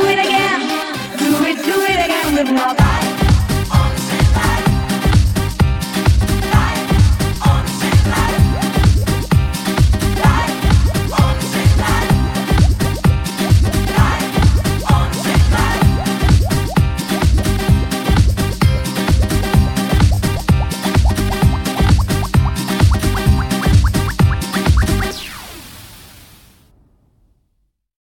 do it again. Do it, do it again with my body.